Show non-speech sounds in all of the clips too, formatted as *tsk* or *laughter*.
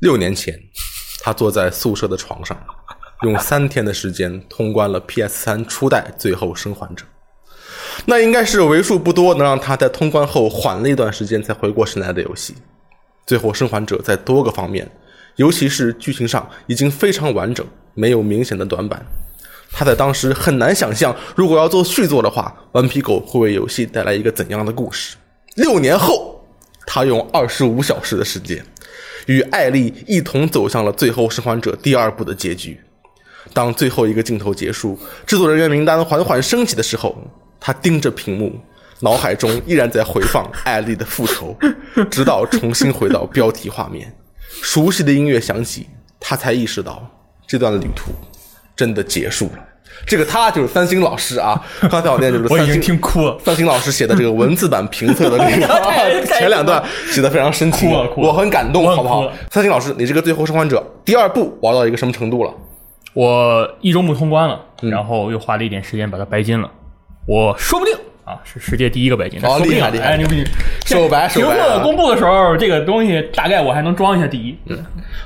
六年前，他坐在宿舍的床上，用三天的时间通关了 PS 三初代《最后生还者》。那应该是为数不多能让他在通关后缓了一段时间才回过神来的游戏。《最后生还者》在多个方面，尤其是剧情上已经非常完整，没有明显的短板。他在当时很难想象，如果要做续作的话，顽皮狗会为游戏带来一个怎样的故事。六年后，他用二十五小时的时间，与艾丽一同走向了《最后生还者》第二部的结局。当最后一个镜头结束，制作人员名单缓缓升起的时候，他盯着屏幕，脑海中依然在回放艾丽的复仇，直到重新回到标题画面，熟悉的音乐响起，他才意识到这段旅途真的结束了。这个他就是三星老师啊，*laughs* 刚才我念就是我已经三星听哭了。三星老师写的这个文字版评测的这个 *laughs* *laughs* 前两段写的非常深情我很感动，好不好？三星老师，你这个《最后生还者》第二部玩到一个什么程度了？我一周目通关了，嗯然后又花了一点时间把它白金了。我说不定啊是世界第一个白金，哦说不定厉害厉害哎牛逼！手白手白啊评测公布的时候，这个东西大概我还能装一下第一。嗯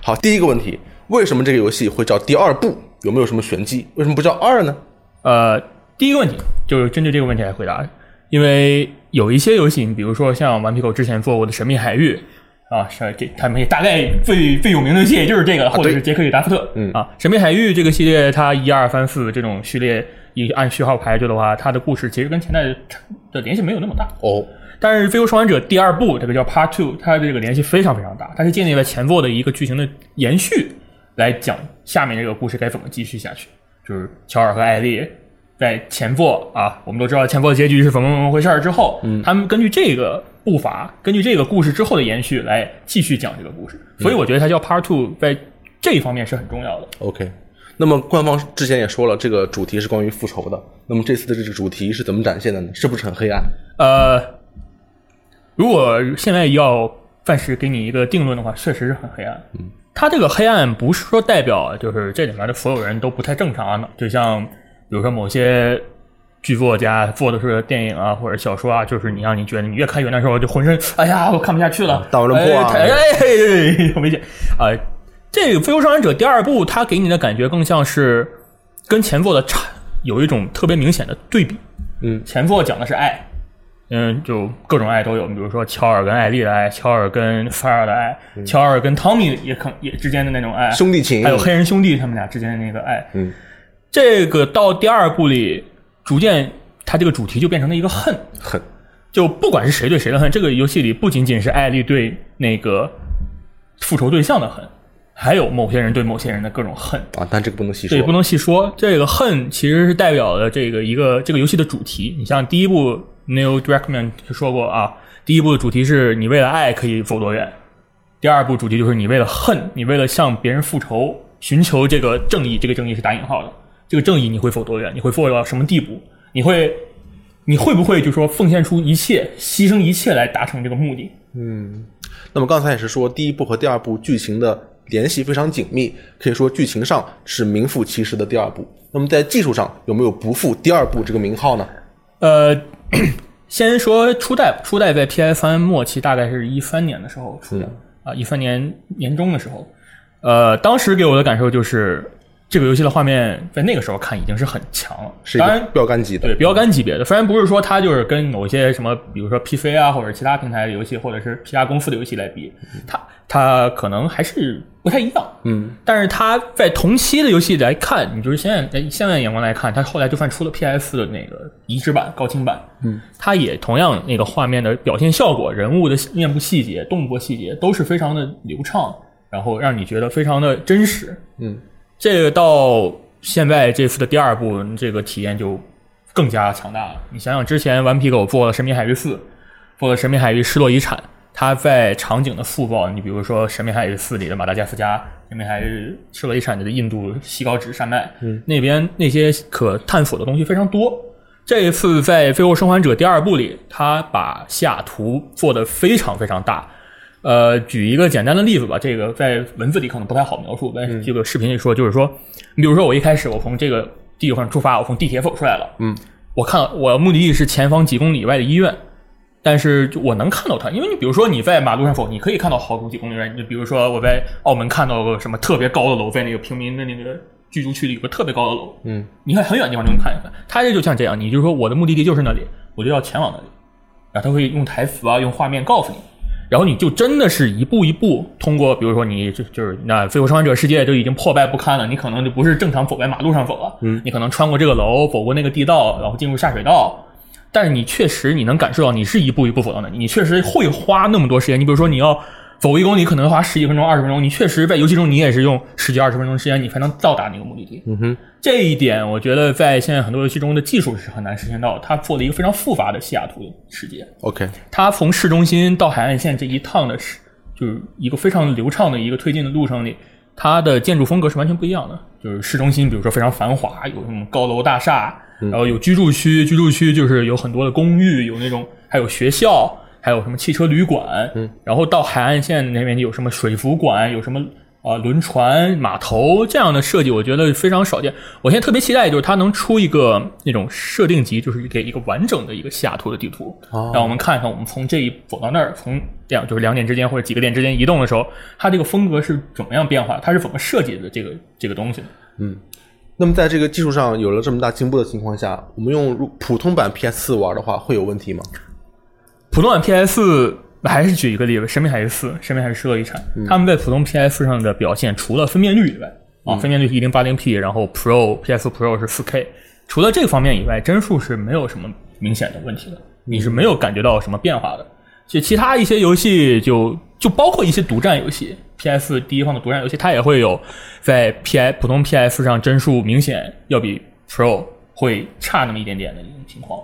好，第一个问题，为什么这个游戏会叫第二部？有没有什么玄机？为什么不叫二呢？呃，第一个问题就是针对这个问题来回答，因为有一些游戏，你比如说像顽皮狗之前做过的《神秘海域》啊，是这他们也大概最最有名的系列就是这个了，或者是杰克与达夫特，嗯啊，《神秘海域》这个系列，它一二三四这种序列，以按序号排序的话，它的故事其实跟前代的联系没有那么大。哦，但是《飞游生还者》第二部，这个叫 Part Two，它的这个联系非常非常大，它是建立了前作的一个剧情的延续，来讲下面这个故事该怎么继续下去。就是乔尔和艾丽在前作啊，我们都知道前作的结局是怎么怎么回事儿之后，嗯，他们根据这个步伐，根据这个故事之后的延续来继续讲这个故事，所以我觉得它叫 Part Two，在这一方面是很重要的。OK，那么官方之前也说了，这个主题是关于复仇的。那么这次的这个主题是怎么展现的呢？是不是很黑暗？呃，如果现在要暂时给你一个定论的话，确实是很黑暗。嗯，它这个黑暗不是说代表就是这里面的所有人都不太正常啊，就像比如说某些剧作家做的是电影啊或者小说啊，就是你让你觉得你越看越难受，就浑身哎呀我看不下去了，*laughs* 大人破啊哎太哎哎哎哎很危险啊！这个《飞游生还者》第二部，它给你的感觉更像是跟前作的差有一种特别明显的对比。嗯，前作讲的是爱，嗯，就各种爱都有，比如说乔尔跟艾丽的爱，乔尔跟菲尔的爱，乔尔跟汤米也可也之间的那种爱，兄弟情，还有黑人兄弟他们俩之间的那个爱。嗯，这个到第二部里，逐渐它这个主题就变成了一个恨，恨就不管是谁对谁的恨，这个游戏里不仅仅是艾丽对那个复仇对象的恨，还有某些人对某些人的各种恨。啊，但这个不能细说。这也不能细说。这个恨其实是代表了这个一个这个游戏的主题。你像第一部 Neil Druckmann 就说过啊，第一部的主题是你为了爱可以走多远，第二部主题就是你为了恨，你为了向别人复仇，寻求这个正义，这个正义是打引号的，这个正义你会走多远？你会做到什么地步？你会你会不会就说奉献出一切，牺牲一切来达成这个目的？嗯那么刚才也是说，第一部和第二部剧情的联系非常紧密，可以说剧情上是名副其实的第二部。那么在技术上有没有不负第二部这个名号呢？呃，*clears throat* 先说初代，初代在 PS 三末期，大概是一三年的时候出的、啊，一三年年中的时候，呃，当时给我的感受就是，这个游戏的画面在那个时候看已经是很强了，是一当然个标杆级的。对标杆级别的，虽然不是说它就是跟某些什么，比如说 PC 啊，或者其他平台的游戏，或者是其他公司的游戏来比，它它可能还是不太一样。嗯，但是它在同期的游戏来看，你就是现在在现在的眼光来看，它后来就算出了 PS 的那个移植版、高清版，嗯，它也同样那个画面的表现效果、人物的面部细节、动作细节都是非常的流畅，然后让你觉得非常的真实。嗯，这个到现在这次的第二部，这个体验就更加强大了。你想想，之前顽皮狗做了《神秘海域四》，做了《神秘海域失落遗产》，它在场景的塑造，你比如说《神秘海域四》里的马达加斯加，《神秘海域失落遗产》里的印度西高地山脉，嗯，那边那些可探索的东西非常多。这一次在《最后生还者》第二部里，他把西雅图做得非常非常大。呃，举一个简单的例子吧，这个在文字里可能不太好描述，但是这个视频里说，就是说，你比如说我一开始我从这个地方出发，我从地铁走出来了，嗯，我看我目的地是前方几公里以外的医院，但是我能看到他，因为你比如说你在马路上走，你可以看到好多几公里外。你就比如说我在澳门看到个什么特别高的楼，在那个平民的那个居住区里有个特别高的楼，嗯，你看很远的地方就能看见它。它这就像这样，你就是说我的目的地就是那里，我就要前往那里，然后他会用台词啊，用画面告诉你，然后你就真的是一步一步通过，比如说你就就是那《飞虎生还者》世界就已经破败不堪了，你可能就不是正常走在马路上走了，嗯，你可能穿过这个楼，走过那个地道，然后进入下水道。但是你确实你能感受到你是一步一步走到那里，你确实会花那么多时间。你比如说你要走一公里，可能花十几分钟、二十分钟，你确实在游戏中你也是用十几二十分钟时间，你才能到达那个目的地。嗯哼，这一点我觉得在现在很多游戏中的技术是很难实现到的。它做了一个非常复杂的西雅图世界，OK，他从市中心到海岸线这一趟的是就是一个非常流畅的一个推进的路程里，它的建筑风格是完全不一样的。就是市中心，比如说非常繁华，有什么高楼大厦，然后有居住区，居住区就是有很多的公寓，有那种还有学校，还有什么汽车旅馆，嗯，然后到海岸线那边有什么水族馆，有什么。啊，轮船、码头这样的设计，我觉得非常少见。我现在特别期待，就是它能出一个那种设定集，就是给一个完整的一个西雅图的地图，哦让我们看看我们从这一走到那儿，从这样就是两点之间或者几个点之间移动的时候，它这个风格是怎么样变化，它是怎么设计的这个这个东西嗯。那么在这个技术上有了这么大进步的情况下，我们用普通版 PS 四玩的话会有问题吗？普通版 PS 还是举一个例子，《神秘海域四》《神秘海域失落遗产》他们在普通 PS 上的表现，除了分辨率以外，啊，分辨率是一零八零 P，然后 Pro PS Pro 是四 K，除了这个方面以外，帧数是没有什么明显的问题的，你是没有感觉到什么变化的。就其他一些游戏就就包括一些独占游戏，PS 第一方的独占游戏，它也会有在 PS 普通 PS 上帧数明显要比 Pro 会差那么一点点的一种情况。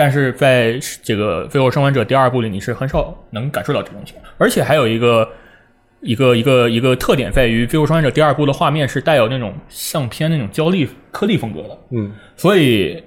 但是在这个《飞火生还者》第二部里，你是很少能感受到这种情况。而且还有一个一个一个一个特点在于，《飞火生还者》第二部的画面是带有那种相片那种胶粒颗粒风格的，嗯，所以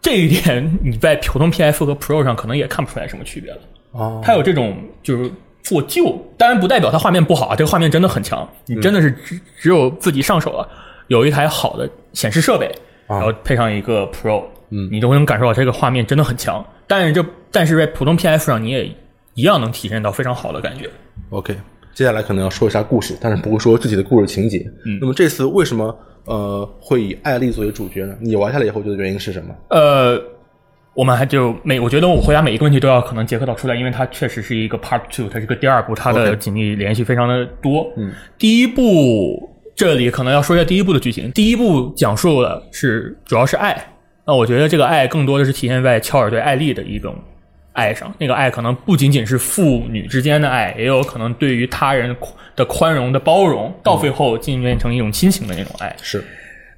这一点你在普通 PS 和 Pro 上可能也看不出来什么区别了。哦，它有这种就是做旧，当然不代表它画面不好啊，这个画面真的很强，你真的是只只有自己上手了，有一台好的显示设备，然后配上一个 Pro，嗯你都会能感受到这个画面真的很强。但是这但是在普通 PS 上你也一样能体验到非常好的感觉。OK，接下来可能要说一下故事，但是不会说具体的故事情节。嗯，那么这次为什么呃会以艾丽作为主角呢？你玩下来以后觉得原因是什么？呃，我们还就每我觉得我回答每一个问题都要可能结合到出来，因为它确实是一个 Part Two，它是个第二部，它的紧密联系非常的多。嗯，第一部这里可能要说一下第一部的剧情。第一部讲述的是主要是爱，那我觉得这个爱更多的是体现在乔尔对艾丽的一种爱上。那个爱可能不仅仅是父女之间的爱，也有可能对于他人的宽容的包容，到最后进变成一种亲情的那种爱。是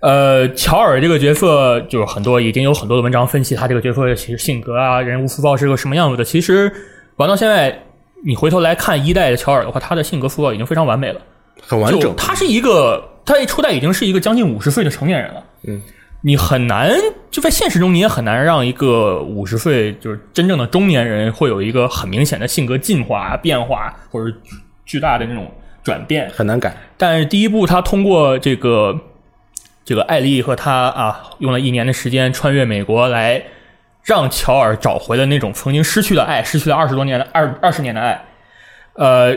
呃，乔尔这个角色，就是很多已经有很多的文章分析他这个角色的其实性格啊、人物塑造是个什么样子的。其实玩到现在，你回头来看一代的乔尔的话，他的性格塑造已经非常完美了。就很完整。他是一个，他一初代已经是一个将近五十岁的成年人了。嗯，你很难就在现实中，你也很难让一个五十岁就是真正的中年人会有一个很明显的性格进化、变化或者巨大的那种转变。很难改。但是第一部他通过这个这个艾丽和他啊，用了一年的时间穿越美国来让乔尔找回了那种曾经失去的爱，失去了二十多年的二二十年的爱，呃，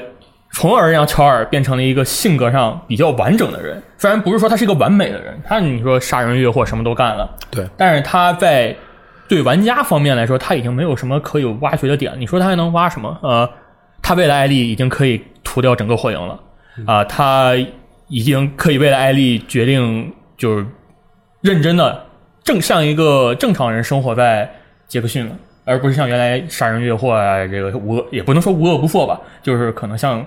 从而让乔尔变成了一个性格上比较完整的人。虽然不是说他是一个完美的人，他你说杀人越货什么都干了，对，但是他在对玩家方面来说，他已经没有什么可以挖掘的点。你说他还能挖什么？呃，他为了艾丽已经可以屠掉整个火影了啊、他已经可以为了艾丽决定就是认真的正像一个正常人生活在杰克逊了，而不是像原来杀人越货啊，这个无恶也不能说无恶不作吧，就是可能像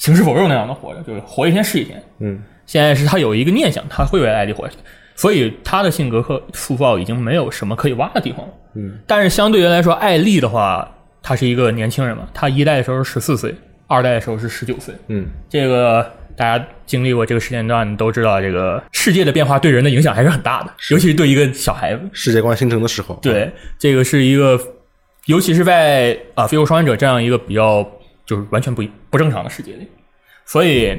行尸走肉那样的活着，就是活一天是一天。嗯，现在是他有一个念想，他会为艾丽活下去，所以他的性格和塑造已经没有什么可以挖的地方了。嗯，但是相对于来说，艾丽的话，她是一个年轻人嘛，她一代的时候是十四岁，二代的时候是十九岁。嗯，这个大家经历过这个时间段都知道，这个世界的变化对人的影响还是很大的，尤其是对一个小孩子。世界观形成的时候，对，这个是一个，尤其是在啊《飞虎生还者》这样一个比较就是完全不一不正常的世界里，所以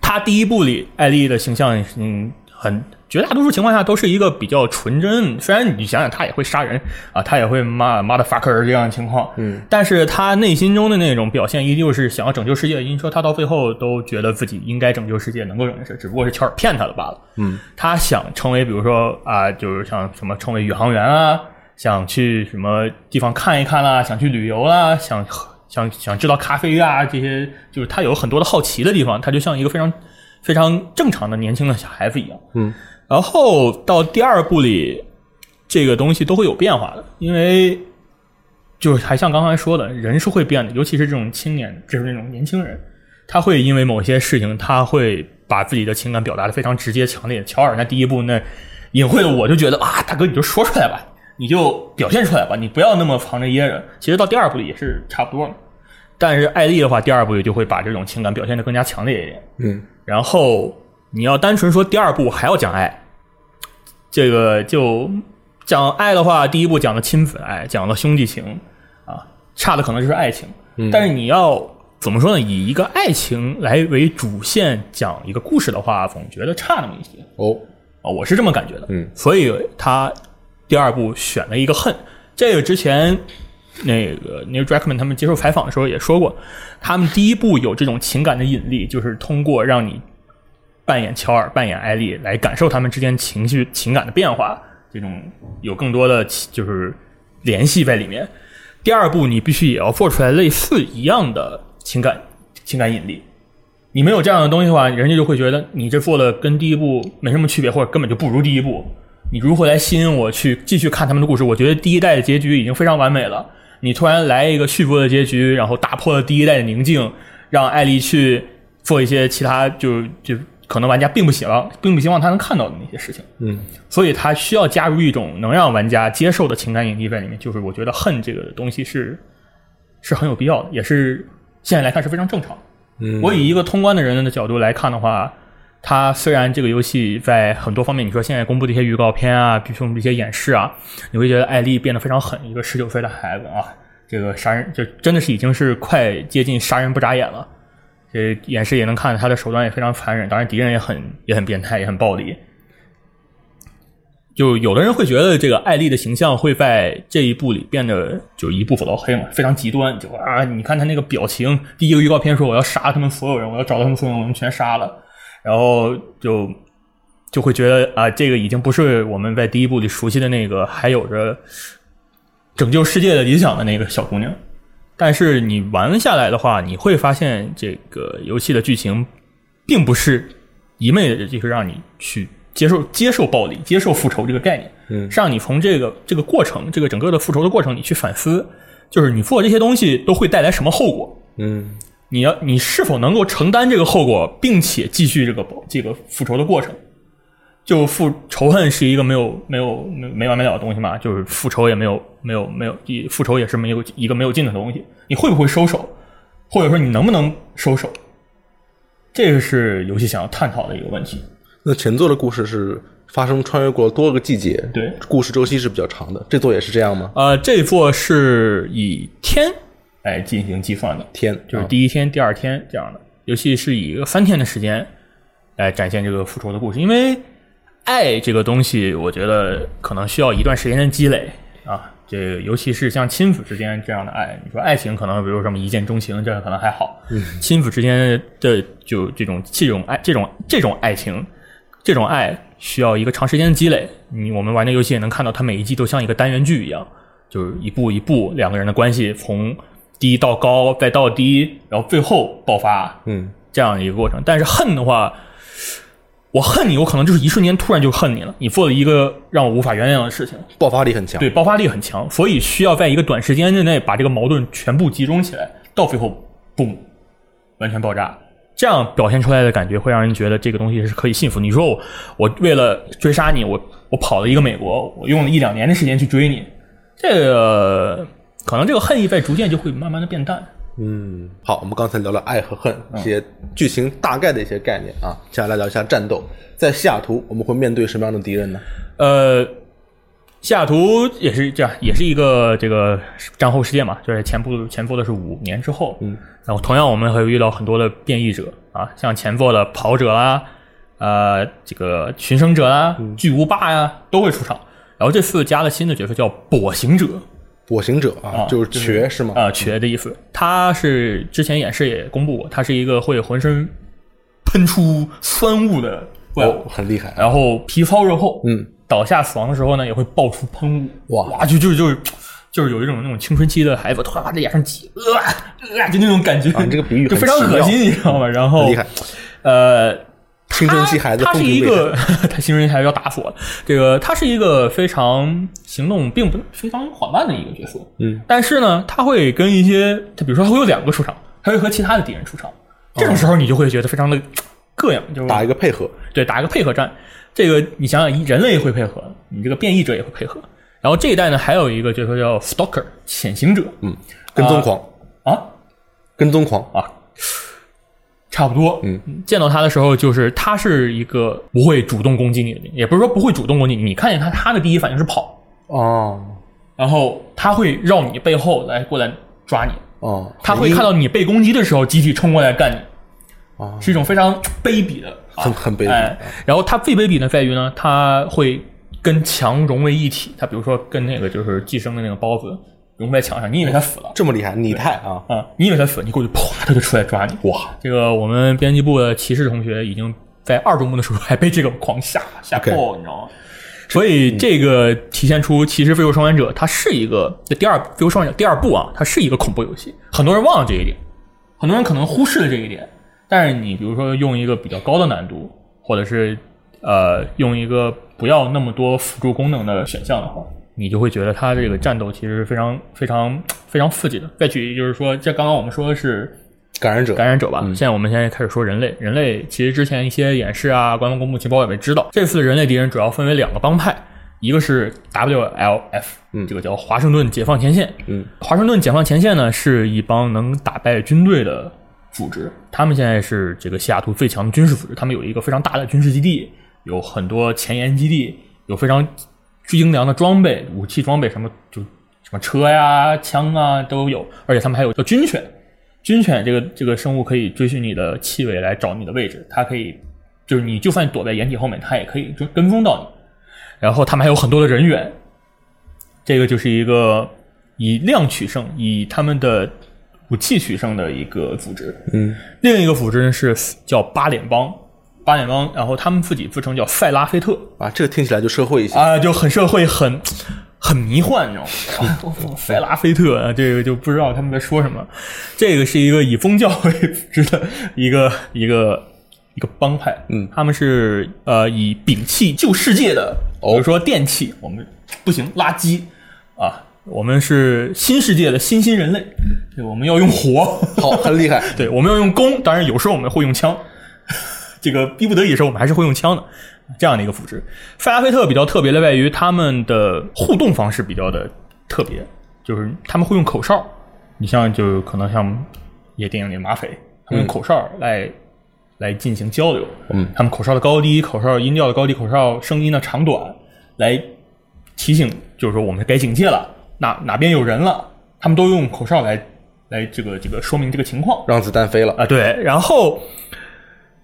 他第一部里艾丽的形象，嗯，很绝大多数情况下都是一个比较纯真。虽然你想想他也会杀人啊，他也会骂骂的 fucker 这样的情况，嗯，但是他内心中的那种表现依旧是想要拯救世界。因为说他到最后都觉得自己应该拯救世界，能够拯救世界，只不过是乔尔骗他的罢了。嗯，他想成为，比如说啊，就是像什么成为宇航员啊，想去什么地方看一看啦，想去旅游啦，想想想知道咖啡啊这些，就是他有很多的好奇的地方，他就像一个非常非常正常的年轻的小孩子一样。嗯，然后到第二部里，这个东西都会有变化的，因为就是还像刚才说的，人是会变的，尤其是这种青年，就是那种年轻人，他会因为某些事情，他会把自己的情感表达的非常直接、强烈。乔尔那第一部那隐晦的，我就觉得啊，大哥你就说出来吧，你就表现出来吧，你不要那么藏着掖着。其实到第二部里也是差不多的，但是艾丽的话，第二部也就会把这种情感表现的更加强烈一点。嗯，然后你要单纯说第二部还要讲爱，这个就讲爱的话，第一部讲了亲子爱，讲了兄弟情啊，差的可能就是爱情。但是你要怎么说呢？以一个爱情来为主线讲一个故事的话，总觉得差那么一些哦，啊，我是这么感觉的。嗯，所以他第二部选了一个恨，这个之前那个 New d r a c k m a n 他们接受采访的时候也说过，他们第一部有这种情感的引力，就是通过让你扮演乔尔、扮演艾丽来感受他们之间情绪、情感的变化，这种有更多的就是联系在里面。第二部你必须也要做出来类似一样的情感情感引力。你没有这样的东西的话，人家就会觉得你这做的跟第一部没什么区别，或者根本就不如第一部。你如何来吸引我去继续看他们的故事？我觉得第一代的结局已经非常完美了。你突然来一个续播的结局，然后打破了第一代的宁静，让艾丽去做一些其他就就可能玩家并不希望并不希望他能看到的那些事情。嗯，所以他需要加入一种能让玩家接受的情感引力在里面。就是我觉得恨这个东西是是很有必要的，也是现在来看是非常正常的。嗯，我以一个通关的人的角度来看的话，它虽然这个游戏在很多方面，你说现在公布的一些预告片啊，比如说一些演示啊，你会觉得艾丽变得非常狠，一个十九岁的孩子啊，这个杀人就真的是已经是快接近杀人不眨眼了。这演示也能看他的手段也非常残忍，当然敌人也很也很变态，也很暴力。就有的人会觉得这个艾丽的形象会在这一部里变得就一步走到黑嘛，非常极端。就啊，你看他那个表情，第一个预告片说我要杀他们所有人，我要找到他们所有人，我们全杀了，然后就就会觉得啊，这个已经不是我们在第一部里熟悉的那个还有着拯救世界的理想的那个小姑娘。但是你玩下来的话，你会发现这个游戏的剧情并不是一昧的就是让你去接受接受暴力、接受复仇这个概念，嗯是让你从这个这个过程、这个整个的复仇的过程，你去反思，就是你做这些东西都会带来什么后果。嗯你要你是否能够承担这个后果，并且继续这个这个复仇的过程？就复仇恨是一个没有没有没没完没了的东西嘛，就是复仇也没有没有没有，复仇也是没有一个没有尽头的东西。你会不会收手，或者说你能不能收手？这个是游戏想要探讨的一个问题。那前作的故事是发生穿越过多个季节，对，故事周期是比较长的。这座也是这样吗？呃，这座是以天来进行计算的，天啊就是第一天、第二天这样的。尤其是以一个三天的时间来展现这个复仇的故事，因为爱这个东西，我觉得可能需要一段时间的积累啊。这个尤其是像亲子之间这样的爱，你说爱情可能比如什么一见钟情，这样可能还好。亲子之间的就这种这种爱，这种这种爱情，这种爱需要一个长时间的积累。你我们玩的游戏也能看到，它每一季都像一个单元剧一样，就是一步一步两个人的关系从低到高，再到低，然后最后爆发，嗯这样一个过程。但是恨的话，我恨你，我可能就是一瞬间突然就恨你了，你做了一个让我无法原谅的事情，爆发力很强。对，爆发力很强，所以需要在一个短时间之内把这个矛盾全部集中起来，到最后，嘣，完全爆炸。这样表现出来的感觉会让人觉得这个东西是可以信服。你说我，我为了追杀你，我我跑了一个美国，我用了一两年的时间去追你，这个可能这个恨意在逐渐就会慢慢的变淡。嗯，好，我们刚才聊了爱和恨一些剧情大概的一些概念啊，接下来聊一下战斗。在西雅图，我们会面对什么样的敌人呢？呃，西雅图也是这样，也是一个这个战后世界嘛，就是前部前作的是五年之后，嗯，然后同样我们会遇到很多的变异者啊，像前作的跑者啦，呃，这个寻生者啊、巨无霸呀、都会出场。然后这次加了新的角色叫跛行者，跛行者啊，啊就是瘸是吗？啊，瘸的意思。他是之前演示也公布过，他是一个会浑身喷出酸雾的怪物，哦，很厉害。然后皮糙肉厚，嗯，倒下死亡的时候呢，也会爆出喷雾，哇哇，就就就是就是有一种那种青春期的孩子突然在脸上挤，呃呃，就那种感觉，啊你这个比喻就非常恶心，你知道吗？然后厉害，呃，青春期孩子他他是一个，*laughs* 他青春期孩子要打死我。了。这个他是一个非常行动并不非常缓慢的一个角色，嗯，但是呢，他会跟一些，他比如说他会有两个出场，他会和其他的敌人出场，这种时候你就会觉得非常的膈应，就是打一个配合，对打一个配合战。这个你想想，人类会配合，你这个变异者也会配合。然后这一代呢，还有一个角色叫 Stalker 潜行者。嗯，跟踪狂，啊？跟踪狂，啊，差不多。嗯，见到他的时候，就是他是一个不会主动攻击你的，也不是说不会主动攻击你，你看见他，他的第一反应是跑，哦。然后他会绕你背后来过来抓你，哦，他会看到你被攻击的时候集体冲过来干你，哦。是一种非常卑鄙的，啊很很卑鄙哎，然后他最卑鄙的在于呢，他会跟墙融为一体。他比如说跟那个就是寄生的那个孢子融在墙上，你以为他死了这么厉害，拟态啊，啊？你以为他死了，你过去啪，他就出来抓你。哇，这个我们编辑部的骑士同学已经在二周目的时候还被这个狂吓吓爆，你知道吗？所以这个体现出《骑士废物生还者》它是一个这第二《废物生还者》第二部啊，它是一个恐怖游戏。很多人忘了这一点，很多人可能忽视了这一点。但是你比如说用一个比较高的难度，或者是呃用一个不要那么多辅助功能的选项的话，你就会觉得他这个战斗其实是非常非常非常刺激的。再举例就是说，这刚刚我们说的是感染者，感染者吧。现在我们现在开始说人类，人类其实之前一些演示啊、官方公布情报也没知道。这次人类敌人主要分为两个帮派，一个是 WLF，嗯这个叫华盛顿解放前线。嗯，华盛顿解放前线呢是一帮能打败军队的组织，他们现在是这个西雅图最强的军事组织，他们有一个非常大的军事基地，有很多前沿基地，有非常精良的装备、武器装备，什么就什么车呀、枪啊都有，而且他们还有叫军犬。军犬这个这个生物可以追寻你的气味来找你的位置，它可以就是你就算躲在掩体后面，它也可以跟跟踪到你。然后他们还有很多的人员，这个就是一个以量取胜、以他们的武器取胜的一个组织。嗯，另一个组织呢是叫八脸帮，八点帮，然后他们自己自称叫塞拉菲特。啊，这个听起来就社会一些，啊，就很社会，很很迷幻，你知道吗？塞拉菲特啊，这个就不知道他们在说什么。这个是一个以宗教为组织的一个 *laughs* 一个一个帮派，嗯。他们是呃以摒弃旧世界的，比如说电器，我们不行，垃圾。啊，我们是新世界的新新人类，对，我们要用火，好，很厉害，*laughs* 对，我们要用弓，当然有时候我们会用枪，这个逼不得已的时候我们还是会用枪的，这样的一个组织。费拉菲特比较特别的在于他们的互动方式比较的特别，就是他们会用口哨，你像就可能像也电影里的马匪，他们用口哨来、来进行交流，嗯，他们口哨的高低、口哨音调的高低、口哨声音的长短来提醒，就是说我们该警戒了，哪哪边有人了，他们都用口哨来来这个这个说明这个情况。让子弹飞了，啊，对，然后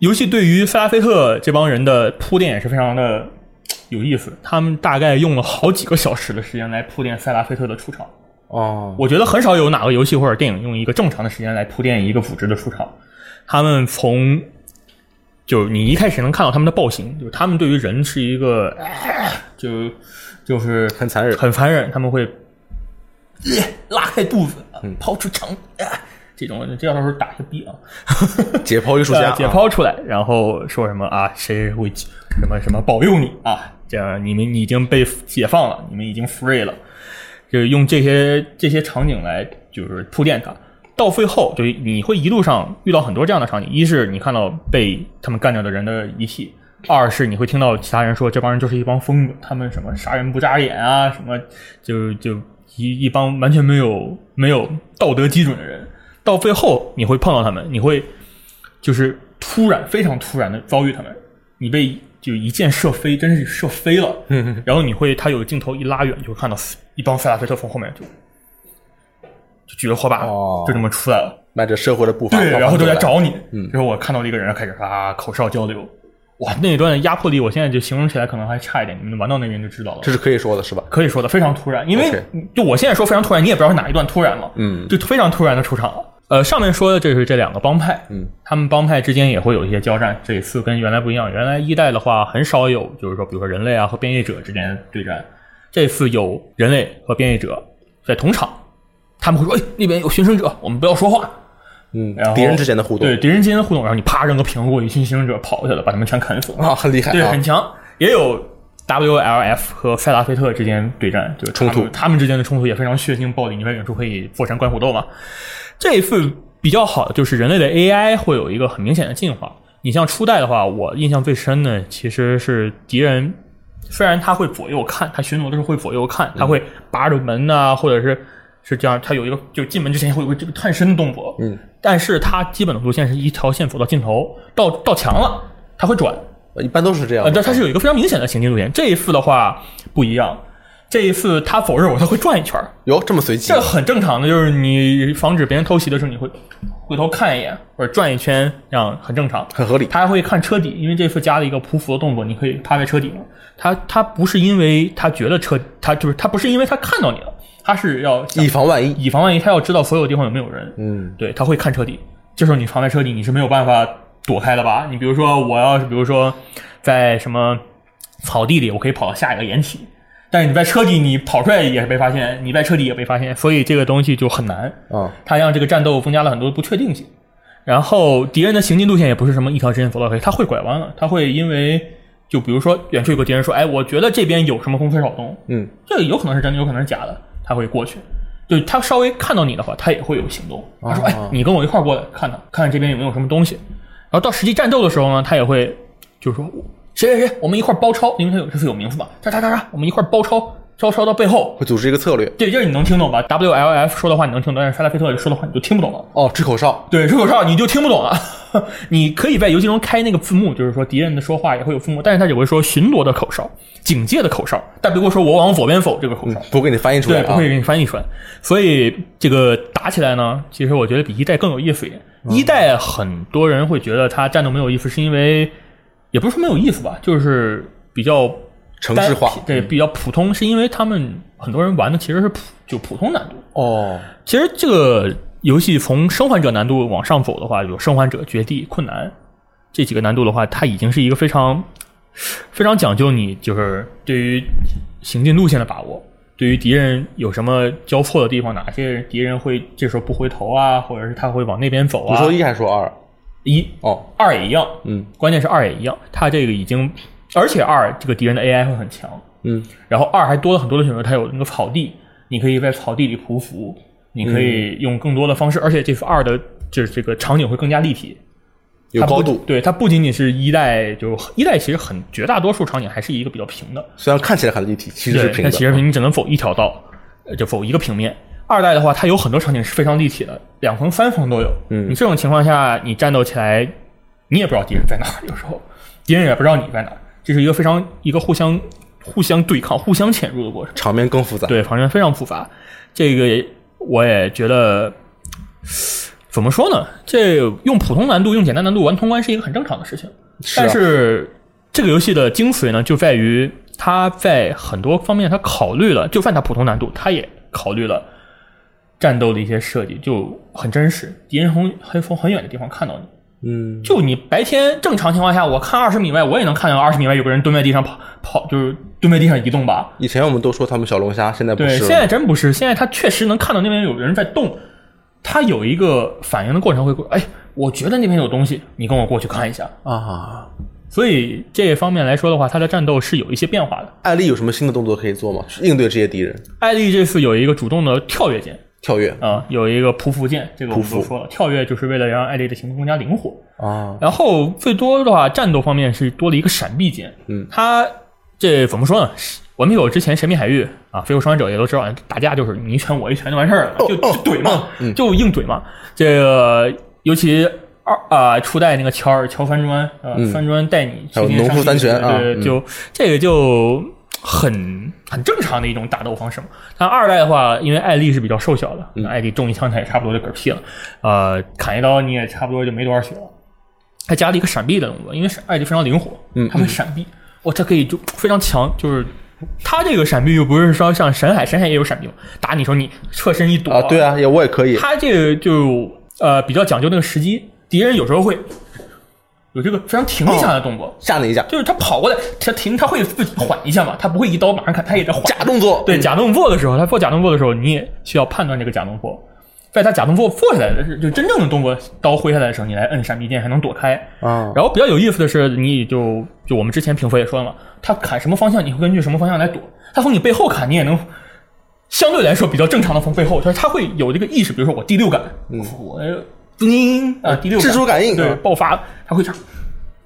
游戏对于费拉菲特这帮人的铺垫也是非常的 *tsk* 有意思，他们大概用了好几个小时的时间来铺垫塞拉菲特的出场。哦，我觉得很少有哪个游戏或者电影用一个正常的时间来铺垫一个组织的出场。他们从就你一开始能看到他们的暴行，就是他们对于人是一个，哎 *tsk* 就就是很残忍，很残忍，他们会、呃 *tsk* 拉开肚子，抛出肠，啊这种这到时候打一个逼啊，*laughs* 解剖艺术家，呃解剖出来，然后说什么啊，谁会什么什么保佑你啊，这样你们已经被解放了，你们已经 free 了，就用这些这些场景来就是铺垫它。到最后，就你会一路上遇到很多这样的场景：一是你看到被他们干掉的人的遗体；二是你会听到其他人说这帮人就是一帮疯子，他们什么杀人不眨眼啊，什么就就一一帮完全没有没有道德基准的人。到最后，你会碰到他们，你会就是突然非常突然的遭遇他们，你被就一箭射飞，真是射飞了。然后你会，他有镜头一拉远，就会看到一帮塞拉菲特从后面就就举着火把，哦就这么出来了。迈着社会的步伐，对，然后就来找你。嗯然后我看到了一个人开始啊口哨交流，哇，那一段的压迫力，我现在就形容起来可能还差一点，你们玩到那边就知道了。这是可以说的，是吧？可以说的非常突然，因为就我现在说非常突然，你也不知道是哪一段突然嘛，嗯就非常突然的出场了。呃，上面说的这是这两个帮派，嗯，他们帮派之间也会有一些交战。这一次跟原来不一样，原来一代的话很少有，就是说比如说人类啊和变异者之间对战，这次有人类和变异者在同场，他们会说，哎，那边有寻生者，我们不要说话。嗯然后，敌人之间的互动对敌人之间的互动，然后你啪扔个苹果，一群寻生者跑过去了，把他们全砍死了。啊，很厉害对，啊很，强。也有 WLF 和塞拉菲特之间对战，就是冲突他们之间的冲突也非常血腥暴力，你在远处可以坐山观虎斗嘛。这一次比较好的就是人类的 AI 会有一个很明显的进化。你像初代的话，我印象最深的其实是敌人，虽然他会左右看，他巡逻的时候会左右看，他会扒着门呐、或者是是这样，他有一个就进门之前会有个这个探身的动作，嗯，但是他基本的路线是一条线走到尽头，到到墙了，他会转，一般都是这样。但它是有一个非常明显的行进路线。这一次的话不一样，这一次他否认我，他会转一圈儿，哟，这么随机这，很正常的，就是你防止别人偷袭的时候，你会回头看一眼或者转一圈，这样很正常。很合理。他还会看车底，因为这次加了一个匍匐的动作，你可以趴在车底嘛。他他不是因为他觉得车，他就是他不是因为他看到你了，他是要以防万一，以防万一，他要知道所有地方有没有人。嗯，对，他会看车底。这时候你藏在车底，你是没有办法躲开了吧？你比如说，我要是比如说在什么草地里，我可以跑到下一个掩体，但是你在车底，你跑出来也是被发现，你在车底也被发现，所以这个东西就很难。啊，它让这个战斗增加了很多不确定性。然后敌人的行进路线也不是什么一条直线走到黑，他会拐弯了，他会因为就比如说远处有个敌人说，哎，我觉得这边有什么风吹草动，嗯，这个有可能是真的，有可能是假的，他会过去。就他稍微看到你的话，他也会有行动。他说：“哦哎，你跟我一块儿过来，看看看看这边有没有什么东西。”然后到实际战斗的时候呢，他也会就是说谁谁谁，我们一块包抄，因为他有这是有名字嘛，叉叉叉叉，我们一块包抄，抄抄到背后。会组织一个策略。对，这是你能听懂吧？WLF 说的话你能听懂，但是沙拉菲特说的话你就听不懂了。哦，吹口哨，对，吹口哨你就听不懂了。*laughs* 你可以在游戏中开那个字幕，就是说敌人的说话也会有字幕，但是他只会说巡逻的口哨、警戒的口哨，但不会说我往左边走这个口哨。不会给你翻译出来对，啊。不会给你翻译出来。所以这个打起来呢，其实我觉得比一代更有意思一点。一代很多人会觉得它战斗没有意思，是因为也不是说没有意思吧，就是比较城市化。对，比较普通，是因为他们很多人玩的其实是普就普通难度。哦，其实这个游戏从生还者难度往上走的话，有生还者、绝地、困难这几个难度的话，它已经是一个非常非常讲究你就是对于行进路线的把握，对于敌人有什么交错的地方，哪些敌人会这时候不回头啊，或者是他会往那边走啊。你说一还是说二？一哦，二也一样，嗯。关键是二也一样，它这个已经，而且二这个敌人的 AI 会很强，嗯，然后二还多了很多的选择，它有那个草地，你可以在草地里匍匐，你可以用更多的方式，而且这次二的就是这个场景会更加立体，有高度，对，它不仅仅是一代，就一代其实很绝大多数场景还是一个比较平的，虽然看起来很立体，其实是，平的。它其实你只能走一条道，呃就走一个平面。二代的话，它有很多场景是非常立体的，两层、三层都有。嗯你这种情况下，你战斗起来，你也不知道敌人在哪，有时候敌人也不知道你在哪，这是一个非常一个互相互相对抗、互相潜入的过程。场面更复杂。对，场面非常复杂。这个我也觉得，怎么说呢？这用普通难度、用简单难度玩通关是一个很正常的事情。是啊但是这个游戏的精髓呢，就在于它在很多方面它考虑了，就算它普通难度，它也考虑了战斗的一些设计，就很真实。敌人从很从很远的地方看到你，嗯，就你白天正常情况下，我看二十米外，我也能看到二十米外有个人蹲在地上跑跑，就是蹲在地上移动吧。以前我们都说他们小龙虾，现在不对，是对。现在真不是，现在他确实能看到那边有人在动，他有一个反应的过程会过，哎，我觉得那边有东西，你跟我过去看一下。啊，所以这方面来说的话，他的战斗是有一些变化的。艾丽有什么新的动作可以做吗？去应对这些敌人？艾丽这次有一个主动的跳跃键跳跃啊、有一个匍匐键，这个我们匍匐都说了，跳跃就是为了让艾丽的行动更加灵活。啊，然后最多的话，战斗方面是多了一个闪避键。嗯，它这怎么说呢？我们有之前神秘海域啊，飞狐生还者也都知道，打架就是你一拳我一拳就完事儿了，就就怼嘛，就硬怼嘛。这个尤其二啊、初代那个乔尔乔翻砖，啊，翻砖带你去那个农夫三拳啊就这个就很很正常的一种打斗方式嘛。但二代的话，因为艾丽是比较瘦小的，艾丽中一枪她也差不多就嗝屁了，呃，砍一刀你也差不多就没多少血了。还加了一个闪避的动作，因为艾丽非常灵活，嗯它会闪避，哇，他可以就非常强，就是它这个闪避又不是说像神海，神海也有闪避嘛，打你时候你侧身一躲，啊，对啊，也我也可以。他这个就呃比较讲究那个时机，敌人有时候会有这个非常停一下的动作，吓你一下，就是他跑过来，他停，他会自己缓一下嘛，他不会一刀马上砍，他也在缓。假动作，对假动作的时候，他做假动作的时候，你也需要判断这个假动作。在他假动作做下来的是，就真正的动作刀挥下来的时候，你来摁闪避键还能躲开。啊，然后比较有意思的是，你就就我们之前评分也说了嘛，他砍什么方向，你会根据什么方向来躲。他从你背后砍，你也能相对来说比较正常的从背后，就是他会有这个意识，比如说我第六感，我叮啊第六感。蜘蛛感应对啊爆发，他会这样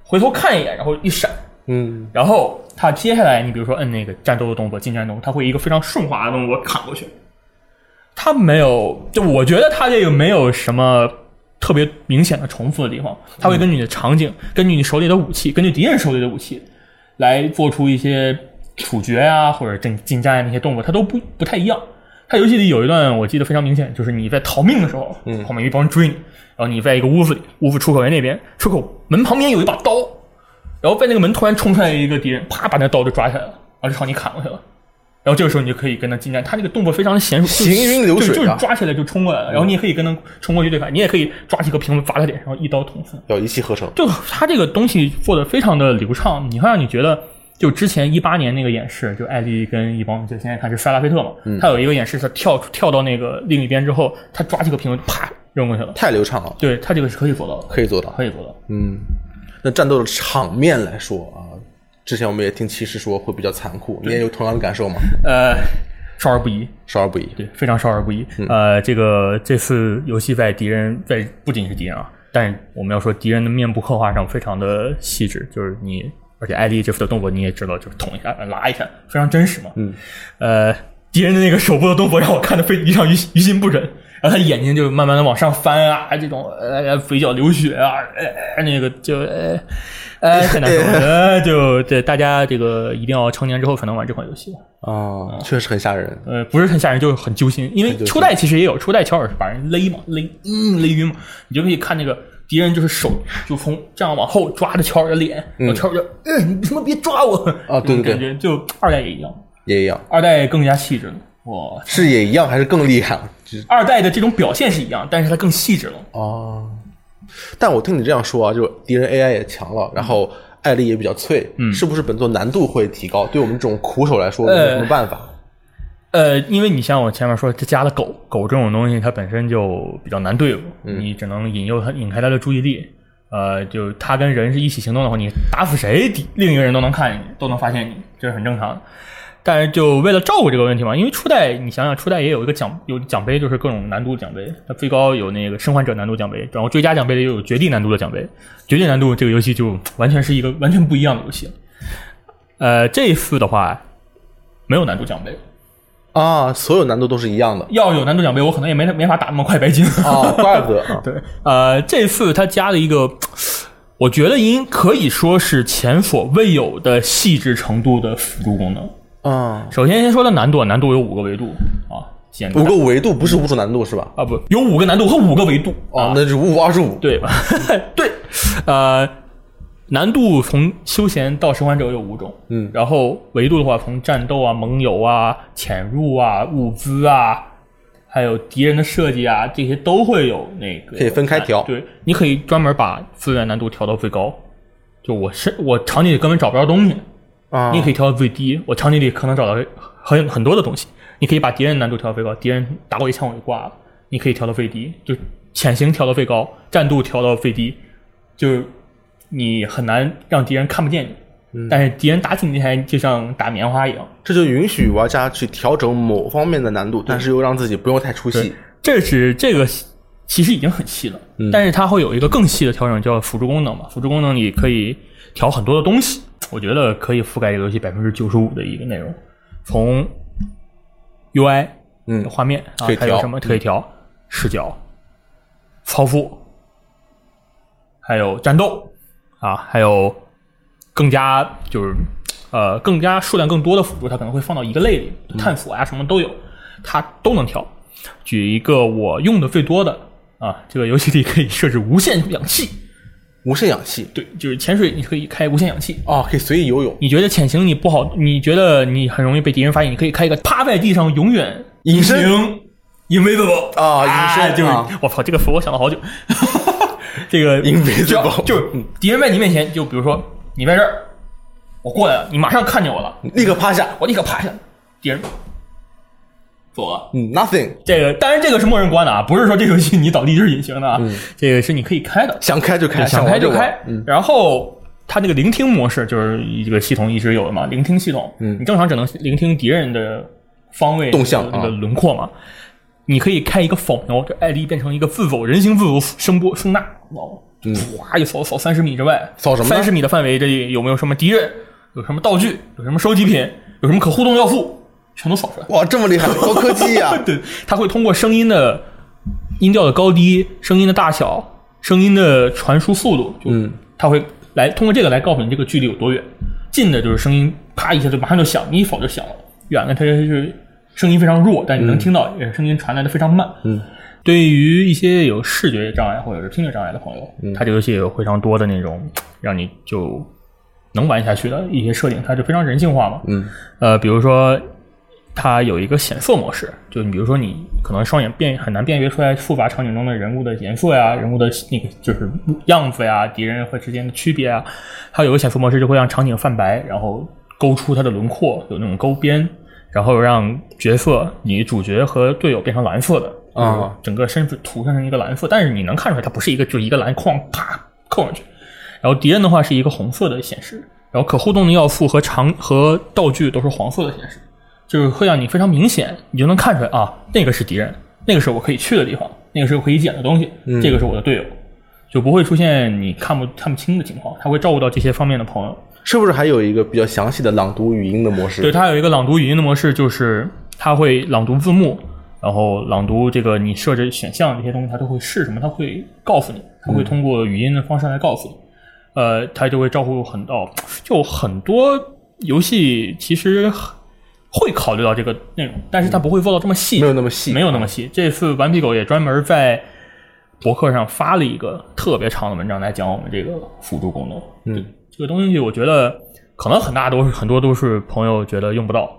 回头看一眼，然后一闪，嗯，然后他接下来，你比如说摁那个战斗的动作，近战斗，他会一个非常顺滑的动作砍过去。他没有，就我觉得他这个没有什么特别明显的重复的地方，他会根据你的场景，根据你手里的武器，根据敌人手里的武器，来做出一些处决啊或者近近战那些动作，它都不不太一样。他游戏里有一段我记得非常明显，就是你在逃命的时候，嗯，后面有一帮人追你，然后你在一个屋子里，屋子出口在那边，出口门旁边有一把刀，然后在那个门突然冲出来一个敌人，啪把那刀就抓起来了，然后就朝你砍过去了。然后这个时候你就可以跟他近战，他这个动作非常的娴熟，行云流水啊就是就是抓起来就冲过来了，然后你也可以跟他冲过去对砍，你也可以抓起个瓶子砸他脸上，然后一刀捅死。要一气呵成。就他这个东西做的非常的流畅，你会让你觉得，就之前一八年那个演示，就艾丽跟一帮，就现在看是塞拉菲特嘛，他有一个演示，他跳跳到那个另一边之后，他抓起个瓶子，啪扔过去了。太流畅了，对他这个是可以做到的，可以做到。可以做到。嗯，那战斗的场面来说啊，之前我们也听骑士说会比较残酷，你也有同样的感受吗？呃，少儿不宜，少儿不宜。对，非常少儿不宜。呃，这个这次游戏在敌人在不仅是敌人啊，但是我们要说敌人的面部刻画上非常的细致，就是你，而且艾丽这次的动作你也知道，就是捅一下、拉一下，非常真实嘛。嗯，呃，敌人的那个手部的动作让我看的非非常于于心不忍，然后他眼睛就慢慢的往上翻啊，这种呃嘴角流血啊，呃那个就呃呃太难受了，*laughs* 呃就这大家这个一定要成年之后才能玩这款游戏。啊，确实很吓人。呃，不是很吓人，就是很揪心。因为初代其实也有，初代乔尔是把人勒嘛，勒，嗯，勒晕嘛。你就可以看那个敌人就是手就从这样往后抓着乔尔的脸，然后乔尔就，嗯，你他妈别抓我啊对对对感觉就二代也一样，也一样，二代更加细致了。哇，是也一样还是更厉害？了二代的这种表现是一样，但是它更细致了。哦，但我听你这样说啊，就是敌人 AI 也强了，然后艾丽也比较脆，嗯，是不是本作难度会提高？对我们这种苦手来说，呃有什么办法？呃，因为你像我前面说，这加了狗，狗这种东西它本身就比较难对付，嗯你只能引诱它，引开它的注意力。呃，就它跟人是一起行动的话，你打死谁，敌另一个人都能看见你，都能发现你，这是很正常的。但是就为了照顾这个问题嘛，因为初代你想想，初代也有一个奖有奖杯，就是各种难度奖杯，它最高有那个生还者难度奖杯，然后追加奖杯里又有绝地难度的奖杯。绝地难度这个游戏就完全是一个完全不一样的游戏。呃，这一次的话没有难度奖杯，啊，所有难度都是一样的要有难度奖杯，我可能也没没法打那么快白金。啊，怪不得啊，*laughs* 对，呃，这次他加了一个，我觉得应可以说是前所未有的细致程度的辅助功能。啊，首先先说的难度，难度有五个维度啊，简单。五个维度不是无数难度是吧？啊不，有五个难度和五个维度。啊，那是五五二十五，对。吧？*laughs* 对，呃，难度从休闲到生还者有五种，嗯。然后维度的话，从战斗啊、盟友啊、潜入啊、物资啊，还有敌人的设计啊，这些都会有那个可以分开调。对，你可以专门把资源难度调到最高，就我是我场景里根本找不着东西，啊，你也可以调到最低，我场景里可能找到很很多的东西。你可以把敌人难度调到最高，敌人打我一枪我就挂了，你可以调到最低，就潜行调到最高，战斗调到最低，就是你很难让敌人看不见你。嗯但是敌人打起你来就像打棉花一样，这就允许玩家去调整某方面的难度，但是又让自己不用太出戏。这是这个其实已经很细了，嗯但是它会有一个更细的调整，叫辅助功能嘛。辅助功能你可以调很多的东西，我觉得可以覆盖这个游戏百分之九十五的一个内容，从 UI 嗯。画面啊还有什么可以调视角、操作，还有战斗啊，还有更加就是呃更加数量更多的辅助，它可能会放到一个类里，探索啊什么都有，它都能调。举一个我用的最多的啊，这个游戏里可以设置无限氧气，无限氧气。对，就是潜水你可以开无限氧气。哦，可以随意游泳，你觉得潜行你不好，你觉得你很容易被敌人发现，你可以开一个趴在地上永远隐身？形 invisible 啊隐身就是啊。我操，这个词我想了好久。*laughs* 这个 Invisible 就就是敌人在你面前，就比如说你在这儿，我过来了，你马上看见我了，立刻趴下，我立刻趴下，敌人走了。嗯，nothing，这个当然这个是默认关的啊，不是说这个游戏你倒地就是隐形的啊，这个是你可以开的。想开就开，想开就开。然后它那个聆听模式就是这个系统一直有的嘛，聆听系统，嗯你正常只能聆听敌人的方位动向那个啊轮廓嘛。你可以开一个扫描，这艾丽变成一个自走人形自走声波声呐，哦，哗一扫扫三十米之外，嗯扫什么呢三十米的范围，这里有没有什么敌人？有什么道具？有什么收集品？有什么可互动要素？全都扫出来。哇，这么厉害，高科技呀！*laughs* 对，它会通过声音的音调的高低、声音的大小、声音的传输速度，就嗯，它会来通过这个来告诉你这个距离有多远。近的就是声音啪一下就马上就响，你一否就响了；远的它就是声音非常弱，但你能听到，也声音传来的非常慢。嗯，对于一些有视觉障碍或者是听觉障碍的朋友，嗯它这个游戏有非常多的那种让你就能玩下去的一些设定，它就非常人性化嘛。嗯，呃，比如说它有一个显色模式，就你比如说你可能双眼辨很难辨别出来复杂场景中的人物的颜色呀、人物的那个就是样子呀、敌人和之间的区别啊，它有个显色模式就会让场景泛白，然后勾出它的轮廓，有那种勾边，然后让角色你主角和队友变成蓝色的啊，就是整个身份涂上成一个蓝色，但是你能看出来它不是一个就一个蓝框啪扣上去，然后敌人的话是一个红色的显示，然后可互动的要素和场和道具都是黄色的显示，就是会让你非常明显，你就能看出来啊，那个是敌人，那个是我可以去的地方，那个是我可以捡的东西，这个是我的队友，就不会出现你看不看不清的情况，他会照顾到这些方面的朋友。是不是还有一个比较详细的朗读语音的模式？对，它有一个朗读语音的模式，就是它会朗读字幕，然后朗读这个你设置选项这些东西，它都会是什么，它会告诉你，它会通过语音的方式来告诉你。呃，它就会照顾很到，就很多游戏其实会考虑到这个内容，但是它不会做到这么细，没有那么细，没有那么细。这次顽皮狗也专门在博客上发了一个特别长的文章来讲我们这个辅助功能。嗯，这个东西我觉得可能很大都是很多都是朋友觉得用不到，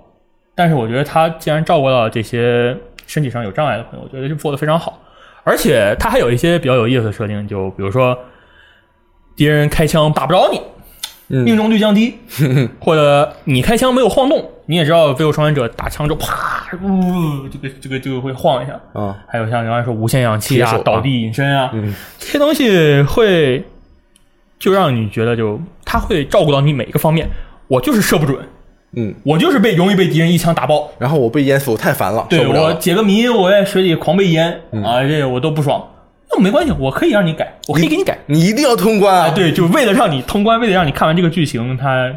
但是我觉得他既然照顾到这些身体上有障碍的朋友，我觉得就做的非常好。而且它还有一些比较有意思的设定，就比如说敌人开枪打不着你，嗯命中率降低，*laughs* 或者你开枪没有晃动，你也知道《飞友生还者》打枪之后啪，呜，这个这个这个会晃一下。啊，还有像刚才说无限氧气啊倒地隐身啊，嗯这些东西会就让你觉得就他会照顾到你每一个方面。我就是射不准，嗯，我就是被容易被敌人一枪打爆。然后我被淹死，我太烦了，对我。解个谜，我在水里狂被淹、嗯啊，这个我都不爽。那没关系，我可以让你改，我可以给你改。你一定要通关啊！啊，，对，就为了让你通关，为了让你看完这个剧情，他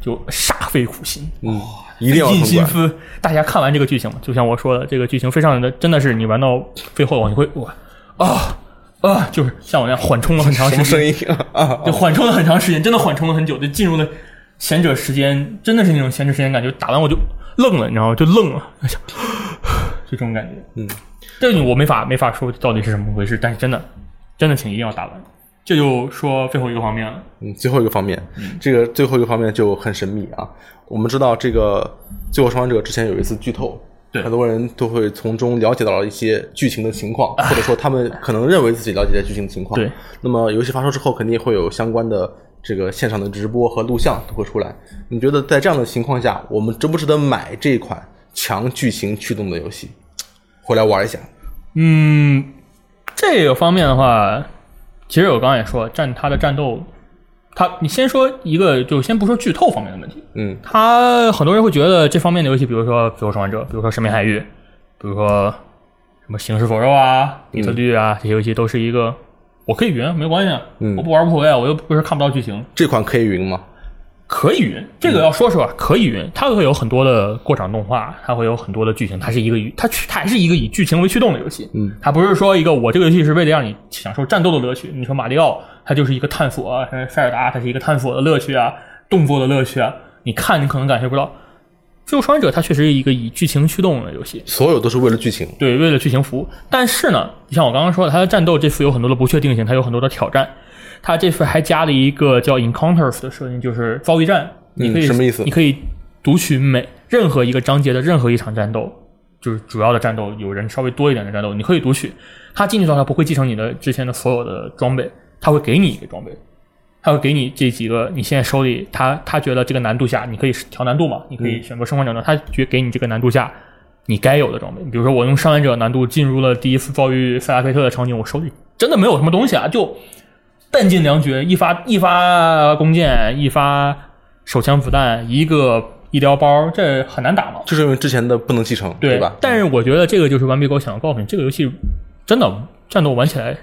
就煞费苦心，嗯，一定要尽通关。心思。大家看完这个剧情，就像我说的，这个剧情非常的，真的是你玩到最后，你会哇啊啊，就是像我那样缓冲了很长时间，声音啊？*laughs* 就缓冲了很长时间，真的缓冲了很久，就进入了贤者时间，真的是那种贤者时间感觉，打完我就愣了，你知道吗？就愣了，就这种感觉。嗯，这个我没法没法说到底是怎么回事，但是真的真的请一定要打完。这就说最后一个方面了，嗯，最后一个方面，这个最后一个方面就很神秘啊。我们知道这个《最后生还者》之前有一次剧透，对很多人都会从中了解到了一些剧情的情况，或者说他们可能认为自己了解了剧情的情况。对，那么游戏发售之后，肯定会有相关的这个线上的直播和录像都会出来。你觉得在这样的情况下，我们值不值得买这一款强剧情驱动的游戏，回来玩一下？嗯，这个方面的话，其实我刚刚也说，战他的战斗，他你先说一个，就先不说剧透方面的问题，嗯。他很多人会觉得这方面的游戏，比如说《最后生还者》，比如说《神秘海域》，比如说什么《行尸走肉》啊、《底特律》啊，这些游戏都是一个我可以云，没关系啊，嗯。我不玩无所谓啊，我又不是看不到剧情，这款可以云吗？可以云，这个要说实话，可以云，它会有很多的过场动画，它会有很多的剧情，它是一个以它它还是一个以剧情为驱动的游戏，嗯，它不是说一个我这个游戏是为了让你享受战斗的乐趣。你说马里奥，它就是一个探索啊，塞尔达它是一个探索的乐趣啊，动作的乐趣啊，你看你可能感受不到。最后生还者它确实是一个以剧情驱动的游戏，所有都是为了剧情。对，为了剧情服务。但是呢，就像我刚刚说的，它的战斗这次有很多的不确定性，它有很多的挑战。它这次还加了一个叫 Encounters 的设定，就是遭遇战。你可以、什么意思你可以读取每任何一个章节的任何一场战斗，就是主要的战斗，有人稍微多一点的战斗，你可以读取。它进去的话，它不会继承你的之前的所有的装备，它会给你一个装备。他会给你这几个你现在手里，他他觉得这个难度下你可以调难度嘛？你可以选择生还者呢，他觉给你这个难度下你该有的装备。比如说我用生还者难度进入了第一次遭遇塞拉菲特的场景，我手里真的没有什么东西啊，就弹尽粮绝，一发一发弓箭，一发手枪子弹，一个医疗包，这很难打嘛。就是因为之前的不能继承，对吧？但是我觉得这个就是顽皮狗想要告诉你，这个游戏真的战斗玩起来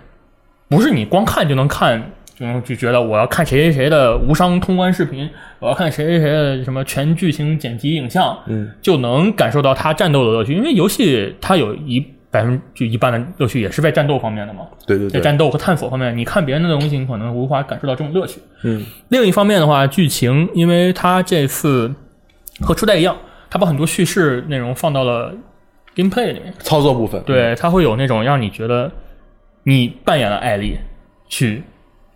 不是你光看就能看。就就觉得我要看谁谁谁的无伤通关视频，我要看谁谁谁的什么全剧情剪辑影像，嗯，就能感受到他战斗的乐趣。因为游戏它有一百分就一半的乐趣也是在战斗方面的嘛，在对对。在，战斗和探索方面，你看别人的东西，你可能无法感受到这种乐趣。嗯，另一方面的话，剧情，因为它这次和初代一样，它把很多叙事内容放到了 gameplay 里面，操作部分，对，它会有那种让你觉得你扮演了艾丽去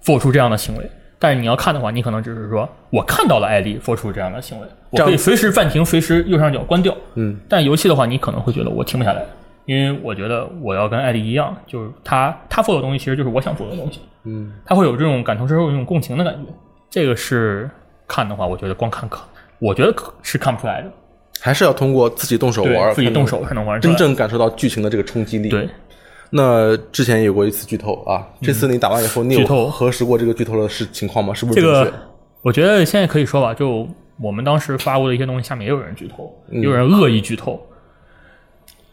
做出这样的行为。但是你要看的话，你可能只是说我看到了艾丽做出这样的行为，我可以随时暂停，随时右上角关掉。嗯，但游戏的话，你可能会觉得我停不下来，因为我觉得我要跟艾丽一样，就是他他做的东西其实就是我想做的东西。嗯，他会有这种感同身受、这种共情的感觉。这个是看的话，我觉得光看可，我觉得可是看不出来的。还是要通过自己动手玩，对，自己动手才能玩。真正感受到剧情的这个冲击力。对，那之前有过一次剧透啊，这次你打完以后，你有核实过这个剧透的是情况吗？是不是这个我觉得现在可以说吧，就我们当时发过的一些东西，下面也有人剧透，嗯也有人恶意剧透。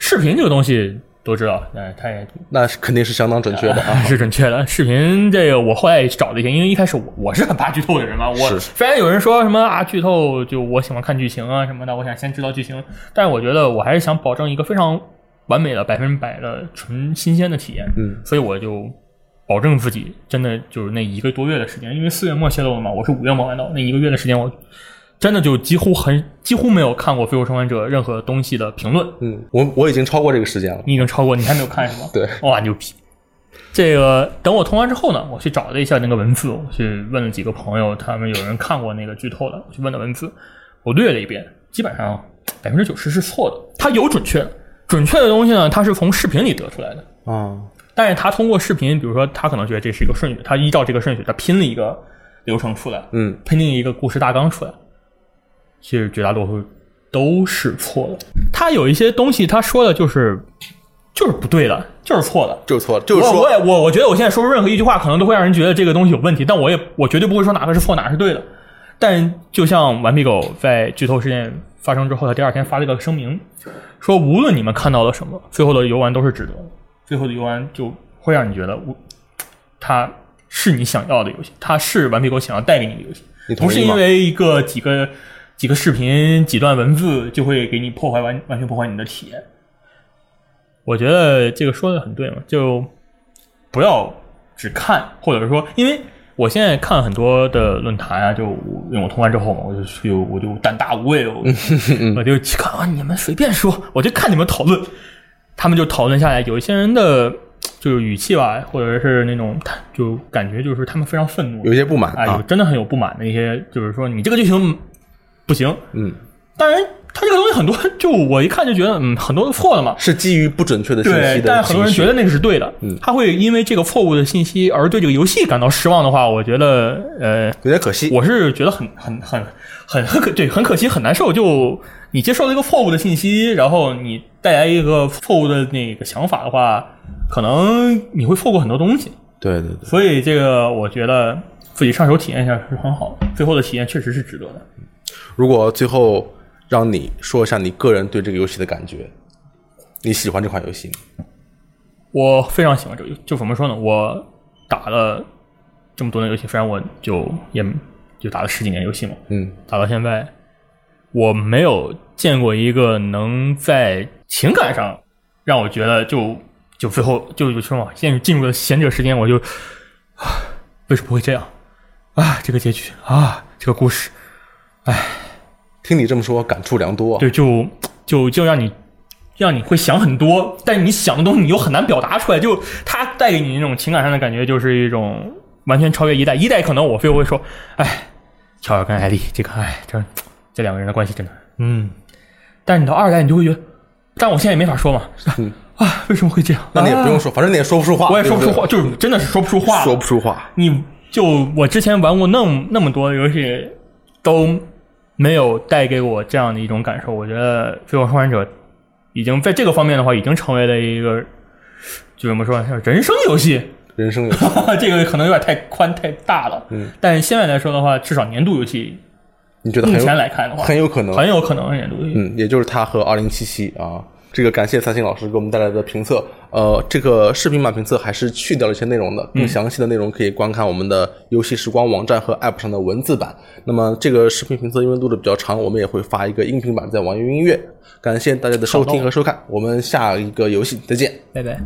视频这个东西都知道，那，它也那是肯定是相当准确的啊。*laughs* 是准确的。视频这个我后来也找了一些，因为一开始我我是很怕剧透的人嘛。我虽然有人说什么啊剧透，就我喜欢看剧情啊什么的，我想先知道剧情，但是我觉得我还是想保证一个非常完美的百分之百的纯新鲜的体验。嗯，所以我就保证自己真的就是那一个多月的时间，因为四月末泄露了嘛，我是五月末玩到，那一个月的时间我。真的就几乎很几乎没有看过《最后生还者》任何东西的评论，嗯，我我已经超过这个时间了。你已经超过，你还没有看是吗？对，哇，牛逼！这个等我通完之后呢，我去找了一下那个文字，我去问了几个朋友，他们有人看过那个剧透的，我去问的文字，我略了一遍，基本上百分之九十是错的。它有准确的，准确的东西呢，它是从视频里得出来的，啊，但是他通过视频，比如说他可能觉得这是一个顺序，他依照这个顺序，他拼了一个流程出来，嗯，拼了一个故事大纲出来，其实绝大多数都是错的。他有一些东西他说的就是就是不对的，就是错的。就是错的，就是说我我也我我觉得我现在说出任何一句话，可能都会让人觉得这个东西有问题，但我也我绝对不会说哪个是错，哪个是对的。但就像顽皮狗在剧透事件发生之后，他第二天发了一个声明，说无论你们看到了什么，最后的游玩都是值得的。最后的游玩就会让你觉得，我它是你想要的游戏，它是顽皮狗想要带给你的游戏，不是你同意吗因为一个几个几个视频、几段文字就会给你破坏完完全破坏你的体验。我觉得这个说的很对嘛，就不要只看，或者是说，因为我现在看很多的论坛啊，就因为我通关之后嘛，我就去，我就胆大无畏，我 *laughs* 我就去看啊，你们随便说，我就看你们讨论，他们就讨论下来，有一些人的就是语气吧，或者是那种就感觉就是他们非常愤怒，有一些不满啊，有啊，真的很有不满的一些，就是说你这个剧情不行。嗯，当然，他这个东西很多，*laughs* 就我一看就觉得，嗯，很多都错的嘛。是基于不准确的信息对，但是很多人觉得那个是对的，嗯他会因为这个错误的信息而对这个游戏感到失望的话，我觉得，呃，有点可惜。我是觉得很 *laughs* 很很很很可对，很可惜，很难受。就你接受了一个错误的信息，然后你带来一个错误的那个想法的话，可能你会错过很多东西。对对对，所以这个我觉得自己上手体验一下是很好的，最后的体验确实是值得的。如果最后让你说一下你个人对这个游戏的感觉，你喜欢这款游戏吗？我非常喜欢这个游戏，就怎么说呢？我打了这么多年游戏，虽然我就也就打了十几年游戏嘛，嗯，打到现在，我没有见过一个能在情感上让我觉得就就最后就就说嘛，现在进入了贤者时间，我就啊，为什么会这样啊？这个结局啊，这个故事，听你这么说，感触良多。对，就就就让你让你会想很多，但是你想的东西你又很难表达出来，就它带给你那种情感上的感觉，就是一种完全超越一代。一代可能我非会说，哎，乔尔跟艾丽这个，哎，这这两个人的关系真的，嗯。但是你到二代，你就会觉得，但我现在也没法说嘛，嗯 *laughs* 啊，为什么会这样？那你也啊不用说，反正你也说不出话，我也说不出对对话，就是真的是说不出话。说不出话。你就我之前玩过那么那么多游戏，都没有带给我这样的一种感受。我觉得《最后生还者》已经在这个方面的话，已经成为了一个就怎么说，像人生游戏。人生游戏，*laughs* 这个可能有点太宽太大了。嗯，但现在来说的话，至少年度游戏，你觉得目前来看的话，很有可能，很有可能是年度游戏。嗯，也就是它和二零七七啊。这个感谢三星老师给我们带来的评测，呃，这个视频版评测还是去掉了一些内容的，更详细的内容可以观看我们的游戏时光网站和 App 上的文字版。那么这个视频评测因为录的比较长，我们也会发一个音频版在网易云音乐。感谢大家的收听和收看，我们下一个游戏再见。拜拜。